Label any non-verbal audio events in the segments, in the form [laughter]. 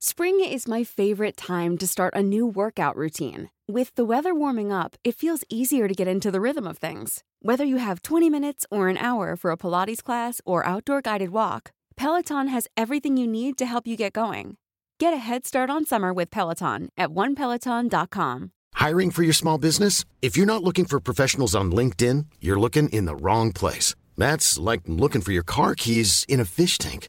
Spring is my favorite time to start a new workout routine. With the weather warming up, it feels easier to get into the rhythm of things. Whether you have 20 minutes or an hour for a Pilates class or outdoor guided walk, Peloton has everything you need to help you get going. Get a head start on summer with Peloton at onepeloton.com. Hiring for your small business? If you're not looking for professionals on LinkedIn, you're looking in the wrong place. That's like looking for your car keys in a fish tank.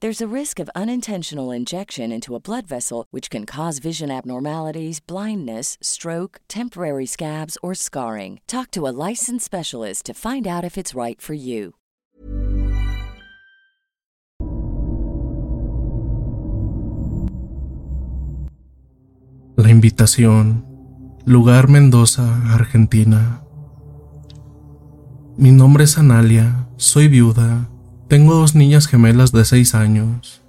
There's a risk of unintentional injection into a blood vessel, which can cause vision abnormalities, blindness, stroke, temporary scabs, or scarring. Talk to a licensed specialist to find out if it's right for you. La invitación. Lugar Mendoza, Argentina. Mi nombre es Analia, soy viuda, tengo dos niñas gemelas de 6 años.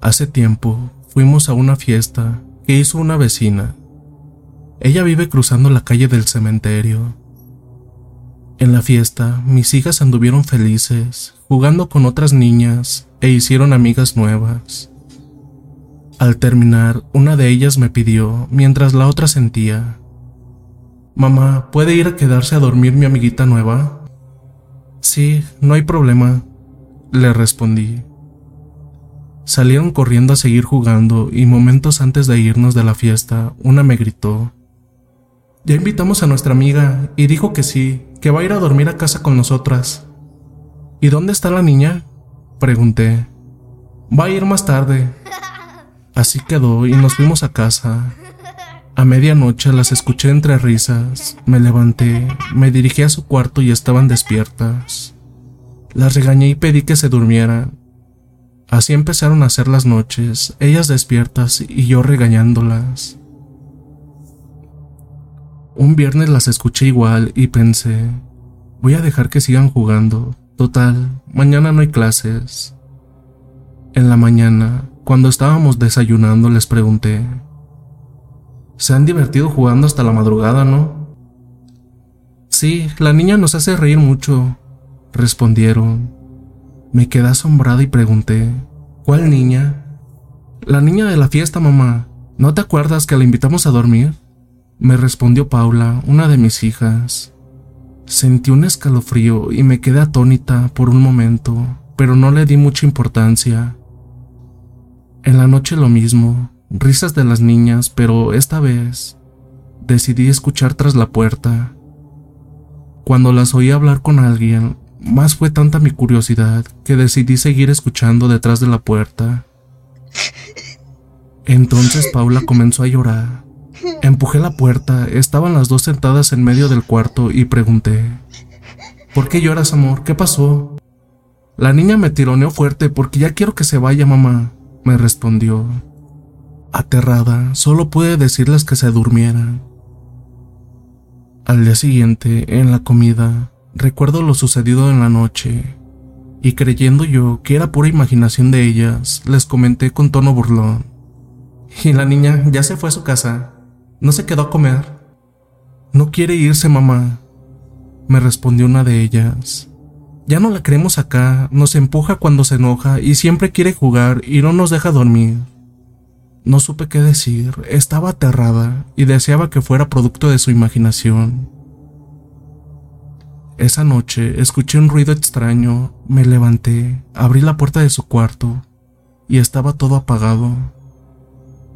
Hace tiempo fuimos a una fiesta que hizo una vecina. Ella vive cruzando la calle del cementerio. En la fiesta, mis hijas anduvieron felices, jugando con otras niñas e hicieron amigas nuevas. Al terminar, una de ellas me pidió, mientras la otra sentía, Mamá, ¿puede ir a quedarse a dormir mi amiguita nueva? Sí, no hay problema, le respondí. Salieron corriendo a seguir jugando y momentos antes de irnos de la fiesta, una me gritó. Ya invitamos a nuestra amiga y dijo que sí, que va a ir a dormir a casa con nosotras. ¿Y dónde está la niña? Pregunté. Va a ir más tarde. [laughs] Así quedó y nos fuimos a casa. A medianoche las escuché entre risas, me levanté, me dirigí a su cuarto y estaban despiertas. Las regañé y pedí que se durmieran. Así empezaron a ser las noches, ellas despiertas y yo regañándolas. Un viernes las escuché igual y pensé, voy a dejar que sigan jugando. Total, mañana no hay clases. En la mañana, Cuando estábamos desayunando les pregunté, se han divertido jugando hasta la madrugada, ¿no? Sí, la niña nos hace reír mucho, respondieron. Me quedé asombrada y pregunté, ¿cuál niña? La niña de la fiesta, mamá. ¿No te acuerdas que la invitamos a dormir? Me respondió Paula, una de mis hijas. Sentí un escalofrío y me quedé atónita por un momento, pero no le di mucha importancia. En la noche lo mismo, risas de las niñas, pero esta vez decidí escuchar tras la puerta. Cuando las oí hablar con alguien, más fue tanta mi curiosidad que decidí seguir escuchando detrás de la puerta. Entonces Paula comenzó a llorar. Empujé la puerta, estaban las dos sentadas en medio del cuarto y pregunté, ¿Por qué lloras, amor? ¿Qué pasó? La niña me tironeó fuerte porque ya quiero que se vaya, mamá, me respondió. Aterrada, solo pude decirles que se durmieran. Al día siguiente, en la comida, recuerdo lo sucedido en la noche, y creyendo yo que era pura imaginación de ellas, les comenté con tono burlón. Y la niña ya se fue a su casa, no se quedó a comer. No quiere irse, mamá, me respondió una de ellas. Ya no la queremos acá, nos empuja cuando se enoja y siempre quiere jugar y no nos deja dormir. No supe qué decir, estaba aterrada y deseaba que fuera producto de su imaginación. Esa noche escuché un ruido extraño, me levanté, abrí la puerta de su cuarto y estaba todo apagado.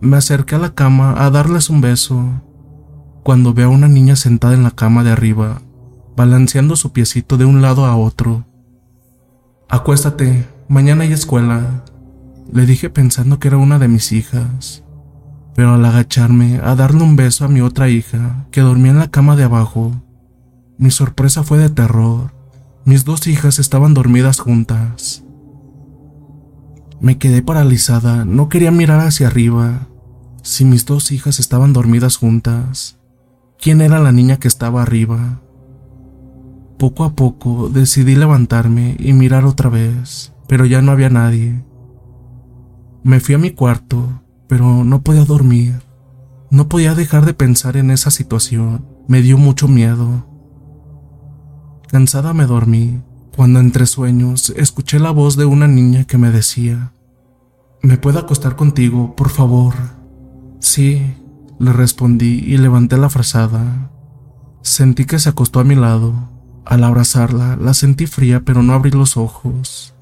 Me acerqué a la cama a darles un beso, cuando veo a una niña sentada en la cama de arriba, balanceando su piecito de un lado a otro. Acuéstate, mañana hay escuela, le dije pensando que era una de mis hijas, pero al agacharme a darle un beso a mi otra hija, que dormía en la cama de abajo, mi sorpresa fue de terror. Mis dos hijas estaban dormidas juntas. Me quedé paralizada, no quería mirar hacia arriba. Si mis dos hijas estaban dormidas juntas, ¿quién era la niña que estaba arriba? Poco a poco decidí levantarme y mirar otra vez, pero ya no había nadie. Me fui a mi cuarto, pero no podía dormir. No podía dejar de pensar en esa situación. Me dio mucho miedo. Cansada me dormí, cuando entre sueños escuché la voz de una niña que me decía, ¿Me puedo acostar contigo, por favor? Sí, le respondí y levanté la frazada. Sentí que se acostó a mi lado. Al abrazarla, la sentí fría, pero no abrí los ojos.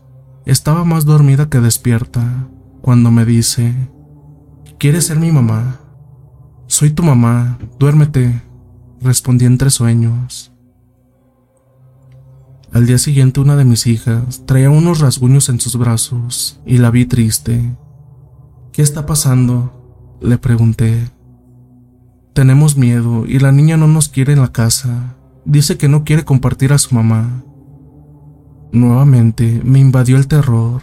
Estaba más dormida que despierta cuando me dice, ¿quieres ser mi mamá? Soy tu mamá, duérmete, respondí entre sueños. Al día siguiente una de mis hijas traía unos rasguños en sus brazos y la vi triste. ¿Qué está pasando? Le pregunté. Tenemos miedo y la niña no nos quiere en la casa. Dice que no quiere compartir a su mamá. Nuevamente me invadió el terror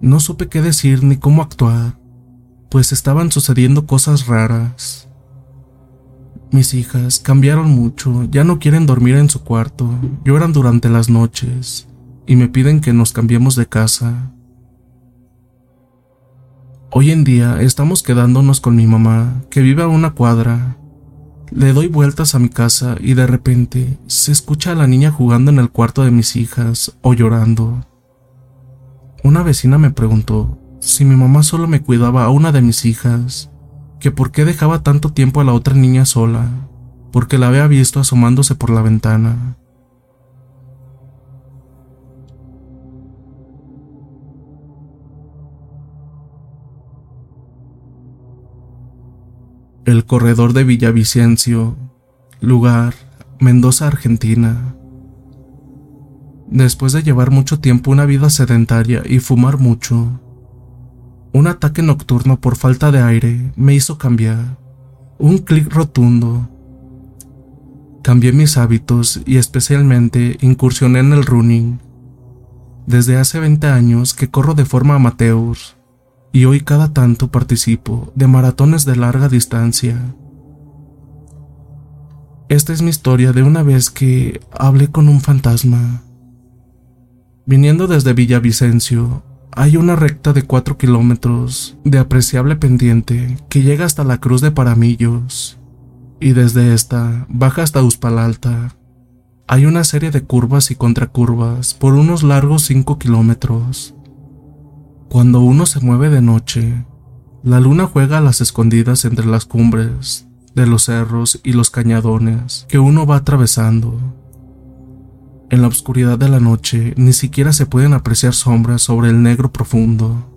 no supe qué decir ni cómo actuar, pues estaban sucediendo cosas raras. Mis hijas cambiaron mucho, ya no quieren dormir en su cuarto, lloran durante las noches y me piden que nos cambiemos de casa. Hoy en día estamos quedándonos con mi mamá, que vive a una cuadra. Le doy vueltas a mi casa y de repente se escucha a la niña jugando en el cuarto de mis hijas o llorando. Una vecina me preguntó si mi mamá solo me cuidaba a una de mis hijas, que por qué dejaba tanto tiempo a la otra niña sola, porque la había visto asomándose por la ventana. El corredor de Villavicencio, lugar, Mendoza, Argentina. Después de llevar mucho tiempo una vida sedentaria y fumar mucho, un ataque nocturno por falta de aire me hizo cambiar. Un clic rotundo. Cambié mis hábitos y especialmente incursioné en el running. Desde hace 20 años que corro de forma amateur y hoy cada tanto participo de maratones de larga distancia. Esta es mi historia de una vez que hablé con un fantasma. Viniendo desde Villavicencio, hay una recta de 4 kilómetros de apreciable pendiente que llega hasta la cruz de Paramillos y desde esta baja hasta Uspalalta. Hay una serie de curvas y contracurvas por unos largos 5 kilómetros. Cuando uno se mueve de noche, la luna juega a las escondidas entre las cumbres de los cerros y los cañadones que uno va atravesando. En la oscuridad de la noche ni siquiera se pueden apreciar sombras sobre el negro profundo.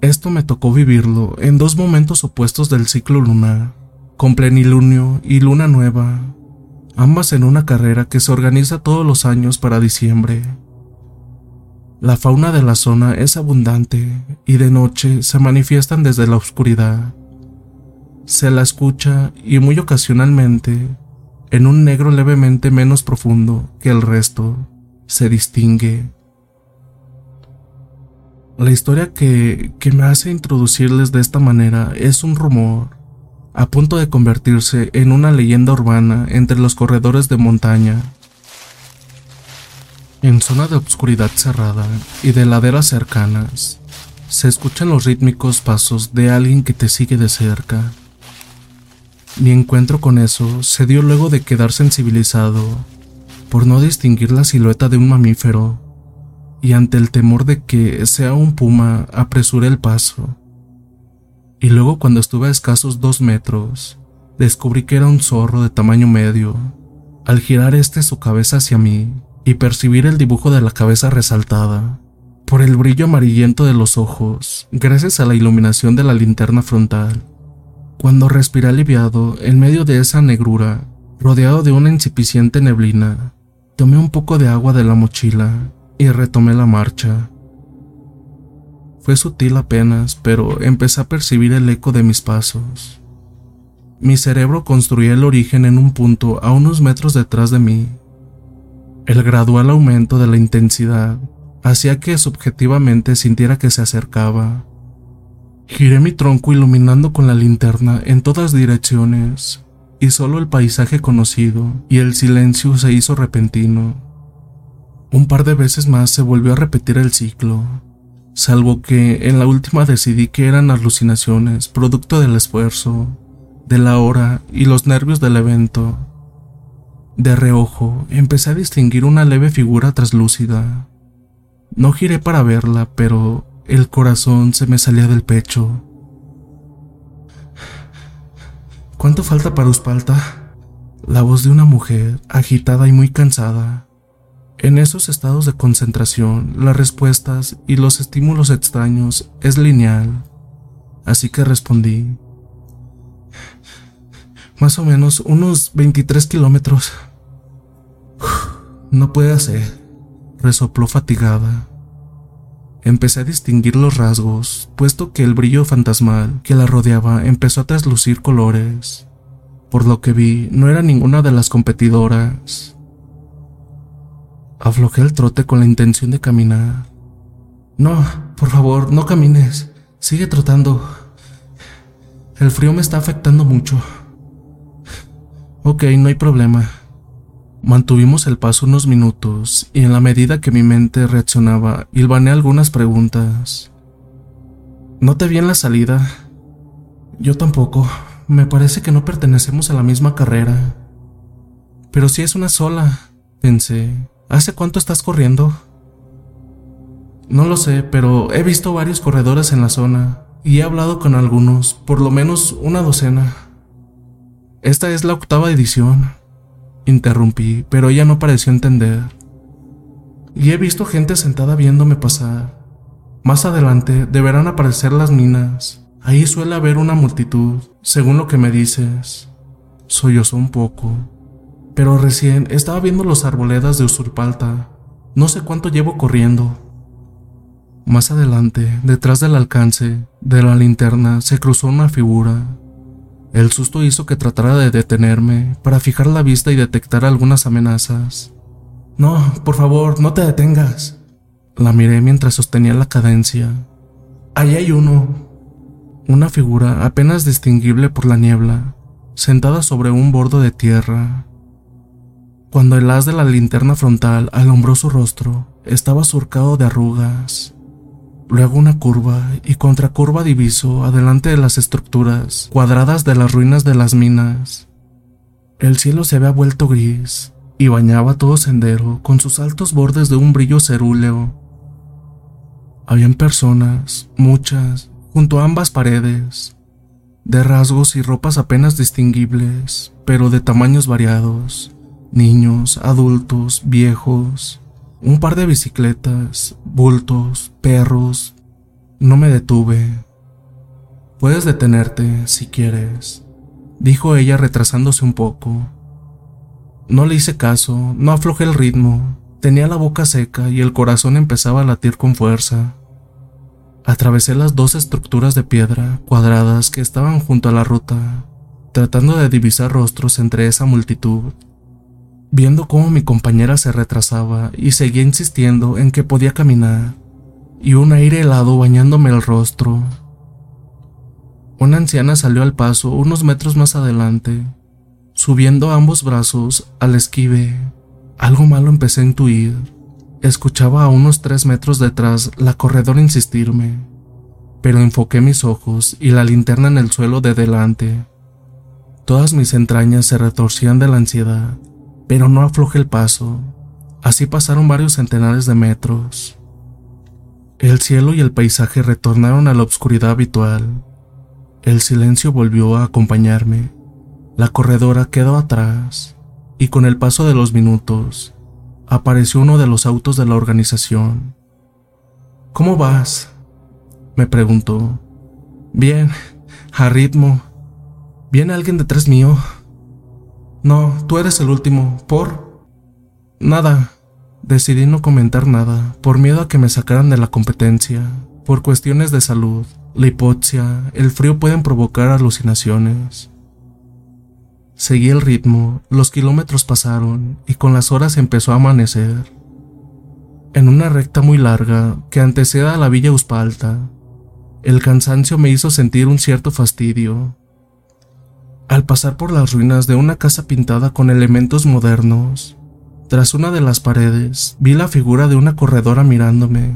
Esto me tocó vivirlo en dos momentos opuestos del ciclo lunar, con plenilunio y luna nueva, ambas en una carrera que se organiza todos los años para diciembre. La fauna de la zona es abundante y de noche se manifiestan desde la oscuridad. Se la escucha y muy ocasionalmente, en un negro levemente menos profundo que el resto, se distingue. La historia que, que me hace introducirles de esta manera es un rumor, a punto de convertirse en una leyenda urbana entre los corredores de montaña en zona de obscuridad cerrada y de laderas cercanas, se escuchan los rítmicos pasos de alguien que te sigue de cerca. Mi encuentro con eso se dio luego de quedar sensibilizado por no distinguir la silueta de un mamífero y ante el temor de que sea un puma apresuré el paso. Y luego cuando estuve a escasos dos metros, descubrí que era un zorro de tamaño medio. Al girar este su cabeza hacia mí, y percibir el dibujo de la cabeza resaltada por el brillo amarillento de los ojos, gracias a la iluminación de la linterna frontal. Cuando respiré aliviado en medio de esa negrura, rodeado de una incipiente neblina, tomé un poco de agua de la mochila y retomé la marcha. Fue sutil apenas, pero empecé a percibir el eco de mis pasos. Mi cerebro construía el origen en un punto a unos metros detrás de mí, el gradual aumento de la intensidad hacía que subjetivamente sintiera que se acercaba. Giré mi tronco iluminando con la linterna en todas direcciones, y solo el paisaje conocido y el silencio se hizo repentino. Un par de veces más se volvió a repetir el ciclo, salvo que en la última decidí que eran alucinaciones producto del esfuerzo, de la hora y los nervios del evento. De reojo empecé a distinguir una leve figura traslúcida. No giré para verla, pero el corazón se me salía del pecho. ¿Cuánto falta para Uspalta? La voz de una mujer, agitada y muy cansada. En esos estados de concentración, las respuestas y los estímulos extraños es lineal. Así que respondí. Más o menos unos 23 kilómetros. No puede ser, resopló fatigada. Empecé a distinguir los rasgos, puesto que el brillo fantasmal que la rodeaba empezó a traslucir colores. Por lo que vi, no era ninguna de las competidoras. Aflojé el trote con la intención de caminar. No, por favor, no camines. Sigue trotando. El frío me está afectando mucho. Ok, no hay problema. Mantuvimos el paso unos minutos y en la medida que mi mente reaccionaba, hilvané algunas preguntas. ¿No te vi en la salida? Yo tampoco. Me parece que no pertenecemos a la misma carrera. Pero si es una sola, pensé. ¿Hace cuánto estás corriendo? No lo sé, pero he visto varios corredores en la zona y he hablado con algunos, por lo menos una docena. Esta es la octava edición. Interrumpí, pero ella no pareció entender. Y he visto gente sentada viéndome pasar. Más adelante deberán aparecer las minas. Ahí suele haber una multitud, según lo que me dices. Sollozó un poco. Pero recién estaba viendo los arboledas de Usurpalta. No sé cuánto llevo corriendo. Más adelante, detrás del alcance de la linterna, se cruzó una figura. El susto hizo que tratara de detenerme para fijar la vista y detectar algunas amenazas. No, por favor, no te detengas. La miré mientras sostenía la cadencia. Ahí hay uno. Una figura apenas distinguible por la niebla, sentada sobre un bordo de tierra. Cuando el haz de la linterna frontal alumbró su rostro, estaba surcado de arrugas. Luego una curva y contracurva diviso adelante de las estructuras cuadradas de las ruinas de las minas. El cielo se había vuelto gris y bañaba todo sendero con sus altos bordes de un brillo cerúleo. Habían personas, muchas, junto a ambas paredes, de rasgos y ropas apenas distinguibles, pero de tamaños variados, niños, adultos, viejos, un par de bicicletas, bultos, perros. No me detuve. Puedes detenerte si quieres, dijo ella retrasándose un poco. No le hice caso, no aflojé el ritmo, tenía la boca seca y el corazón empezaba a latir con fuerza. Atravesé las dos estructuras de piedra cuadradas que estaban junto a la ruta, tratando de divisar rostros entre esa multitud. Viendo cómo mi compañera se retrasaba y seguía insistiendo en que podía caminar, y un aire helado bañándome el rostro. Una anciana salió al paso unos metros más adelante, subiendo ambos brazos al esquive. Algo malo empecé a intuir. Escuchaba a unos tres metros detrás la corredora insistirme, pero enfoqué mis ojos y la linterna en el suelo de delante. Todas mis entrañas se retorcían de la ansiedad pero no aflojé el paso. Así pasaron varios centenares de metros. El cielo y el paisaje retornaron a la oscuridad habitual. El silencio volvió a acompañarme. La corredora quedó atrás y con el paso de los minutos apareció uno de los autos de la organización. ¿Cómo vas? me preguntó. Bien, a ritmo. ¿Viene alguien detrás mío? No, tú eres el último. ¿Por? Nada. Decidí no comentar nada, por miedo a que me sacaran de la competencia. Por cuestiones de salud, la hipoxia, el frío pueden provocar alucinaciones. Seguí el ritmo, los kilómetros pasaron y con las horas empezó a amanecer. En una recta muy larga que anteceda a la villa Uspalta, el cansancio me hizo sentir un cierto fastidio, al pasar por las ruinas de una casa pintada con elementos modernos, tras una de las paredes vi la figura de una corredora mirándome.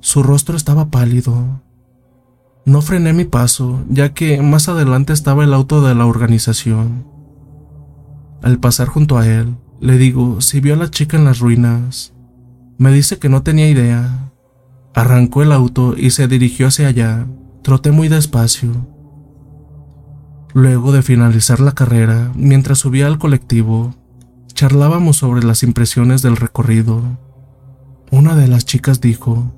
Su rostro estaba pálido. No frené mi paso, ya que más adelante estaba el auto de la organización. Al pasar junto a él, le digo si vio a la chica en las ruinas. Me dice que no tenía idea. Arrancó el auto y se dirigió hacia allá. Troté muy despacio Luego de finalizar la carrera, mientras subía al colectivo, charlábamos sobre las impresiones del recorrido. Una de las chicas dijo,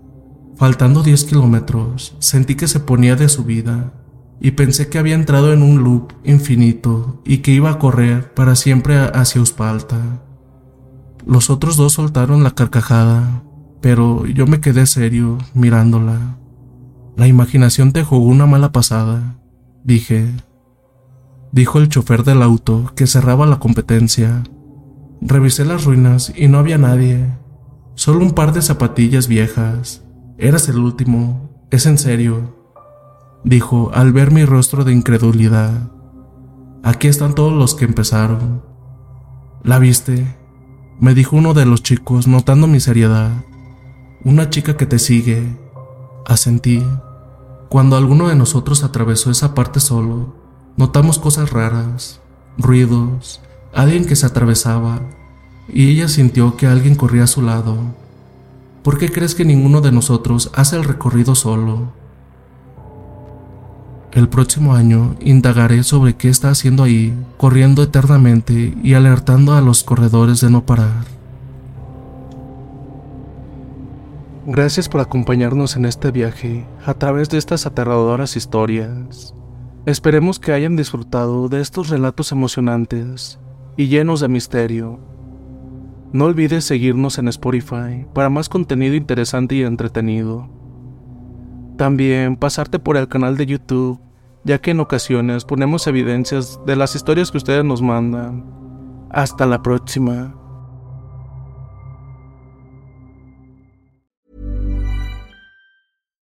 faltando 10 kilómetros, sentí que se ponía de subida y pensé que había entrado en un loop infinito y que iba a correr para siempre hacia Uspalta. Los otros dos soltaron la carcajada, pero yo me quedé serio mirándola. La imaginación te jugó una mala pasada, dije dijo el chofer del auto que cerraba la competencia. Revisé las ruinas y no había nadie, solo un par de zapatillas viejas. Eras el último, es en serio, dijo al ver mi rostro de incredulidad. Aquí están todos los que empezaron. ¿La viste? me dijo uno de los chicos notando mi seriedad. Una chica que te sigue. Asentí. Cuando alguno de nosotros atravesó esa parte solo, Notamos cosas raras, ruidos, alguien que se atravesaba, y ella sintió que alguien corría a su lado. ¿Por qué crees que ninguno de nosotros hace el recorrido solo? El próximo año indagaré sobre qué está haciendo ahí, corriendo eternamente y alertando a los corredores de no parar. Gracias por acompañarnos en este viaje a través de estas aterradoras historias. Esperemos que hayan disfrutado de estos relatos emocionantes y llenos de misterio. No olvides seguirnos en Spotify para más contenido interesante y entretenido. También pasarte por el canal de YouTube, ya que en ocasiones ponemos evidencias de las historias que ustedes nos mandan. Hasta la próxima.